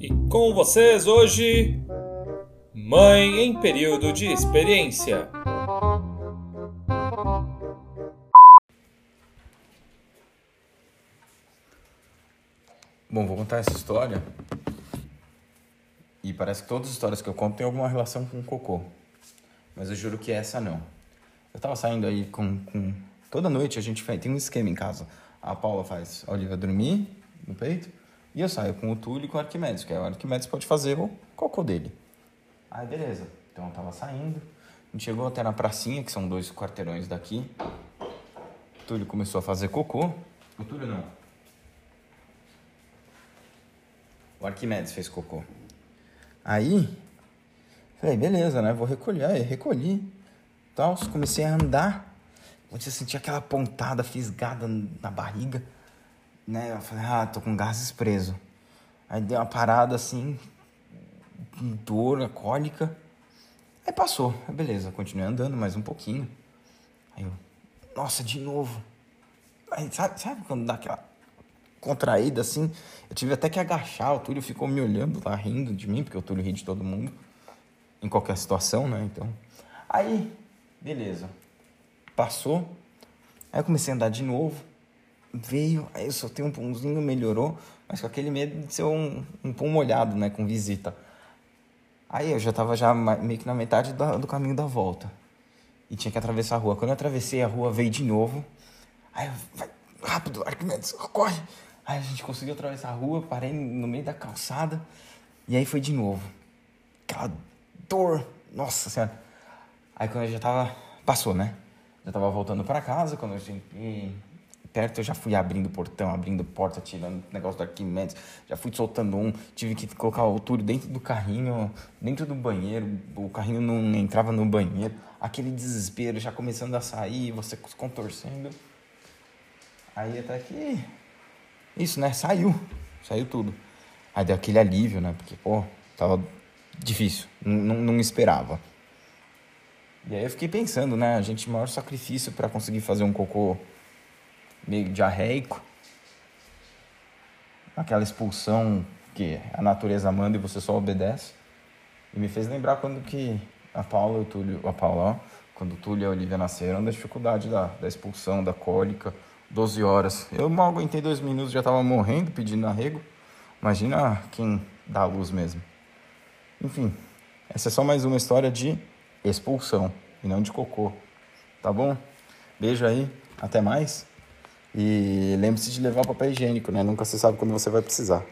E com vocês hoje, Mãe em período de experiência. Bom, vou contar essa história. E parece que todas as histórias que eu conto têm alguma relação com cocô. Mas eu juro que essa não. Eu tava saindo aí com. com... Toda noite a gente faz, tem um esquema em casa. A Paula faz a Olivia dormir no peito. E eu saio com o Túlio e com o Arquimedes, que é o Arquimedes pode fazer o cocô dele. Aí beleza. Então eu tava saindo. A gente chegou até na pracinha, que são dois quarteirões daqui. O Túlio começou a fazer cocô. O Túlio não. O Arquimedes fez cocô. Aí, falei, beleza, né? Vou recolher. Aí, recolhi. Tal, comecei a andar. Comecei a sentir aquela pontada fisgada na barriga. Né? Eu falei, ah, tô com gases preso. Aí dei uma parada assim, dor, cólica. Aí passou, beleza, continuei andando mais um pouquinho. Aí eu, nossa, de novo. Aí sabe, sabe quando dá aquela contraída assim? Eu tive até que agachar, o Túlio ficou me olhando lá, rindo de mim, porque o Túlio ri de todo mundo, em qualquer situação, né? Então, aí, beleza. Passou, aí eu comecei a andar de novo, veio, aí eu soltei um pãozinho, melhorou, mas com aquele medo de ser um, um pão molhado, né, com visita. Aí eu já tava já meio que na metade do, do caminho da volta. E tinha que atravessar a rua. Quando eu atravessei a rua, veio de novo. Aí eu, vai, rápido, Arquimedes, corre! Aí a gente conseguiu atravessar a rua, parei no meio da calçada. E aí foi de novo. Aquela dor, nossa senhora. Aí quando eu já tava, passou, né? Já tava voltando para casa, quando eu cheguei perto, eu já fui abrindo portão, abrindo porta, tirando negócio do Arquimedes, já fui soltando um, tive que colocar o Túlio dentro do carrinho, dentro do banheiro, o carrinho não entrava no banheiro, aquele desespero já começando a sair, você contorcendo. Aí até que. Isso, né? Saiu. Saiu tudo. Aí deu aquele alívio, né? Porque, pô, tava difícil. Não, não esperava. E aí eu fiquei pensando, né? A gente, maior sacrifício para conseguir fazer um cocô meio diarreico. Aquela expulsão que a natureza manda e você só obedece. E me fez lembrar quando que a Paula e o Túlio, a Paula, ó, quando o Túlio e a Olivia nasceram, da dificuldade da, da expulsão, da cólica, 12 horas. Eu mal aguentei dois minutos, já tava morrendo pedindo arrego. Imagina quem dá a luz mesmo. Enfim, essa é só mais uma história de expulsão e não de cocô. Tá bom? Beijo aí, até mais. E lembre-se de levar papel higiênico, né? Nunca se sabe quando você vai precisar.